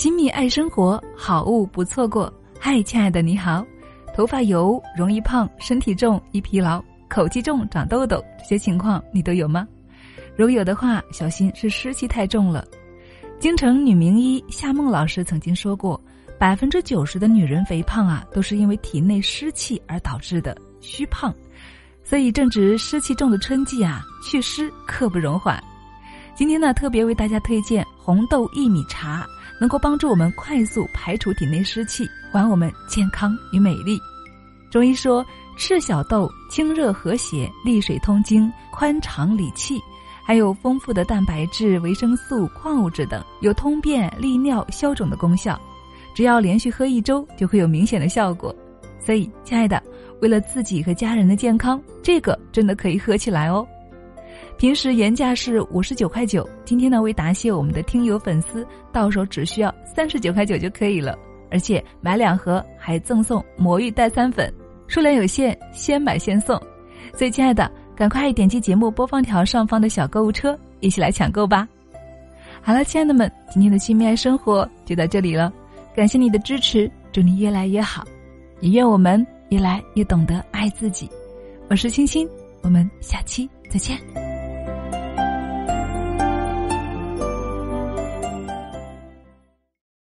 亲密爱生活，好物不错过。嗨，亲爱的，你好。头发油，容易胖，身体重，易疲劳，口气重，长痘痘，这些情况你都有吗？如果有的话，小心是湿气太重了。京城女名医夏梦老师曾经说过，百分之九十的女人肥胖啊，都是因为体内湿气而导致的虚胖。所以正值湿气重的春季啊，祛湿刻不容缓。今天呢，特别为大家推荐红豆薏米茶。能够帮助我们快速排除体内湿气，还我们健康与美丽。中医说，赤小豆清热和血，利水通经，宽肠理气，还有丰富的蛋白质、维生素、矿物质等，有通便、利尿、消肿的功效。只要连续喝一周，就会有明显的效果。所以，亲爱的，为了自己和家人的健康，这个真的可以喝起来哦。平时原价是五十九块九，今天呢为答谢我们的听友粉丝，到手只需要三十九块九就可以了，而且买两盒还赠送魔芋代餐粉，数量有限，先买先送。所以亲爱的，赶快点击节目播放条上方的小购物车，一起来抢购吧。好了，亲爱的们，今天的亲密爱生活就到这里了，感谢你的支持，祝你越来越好，也愿我们越来越懂得爱自己。我是清新，我们下期再见。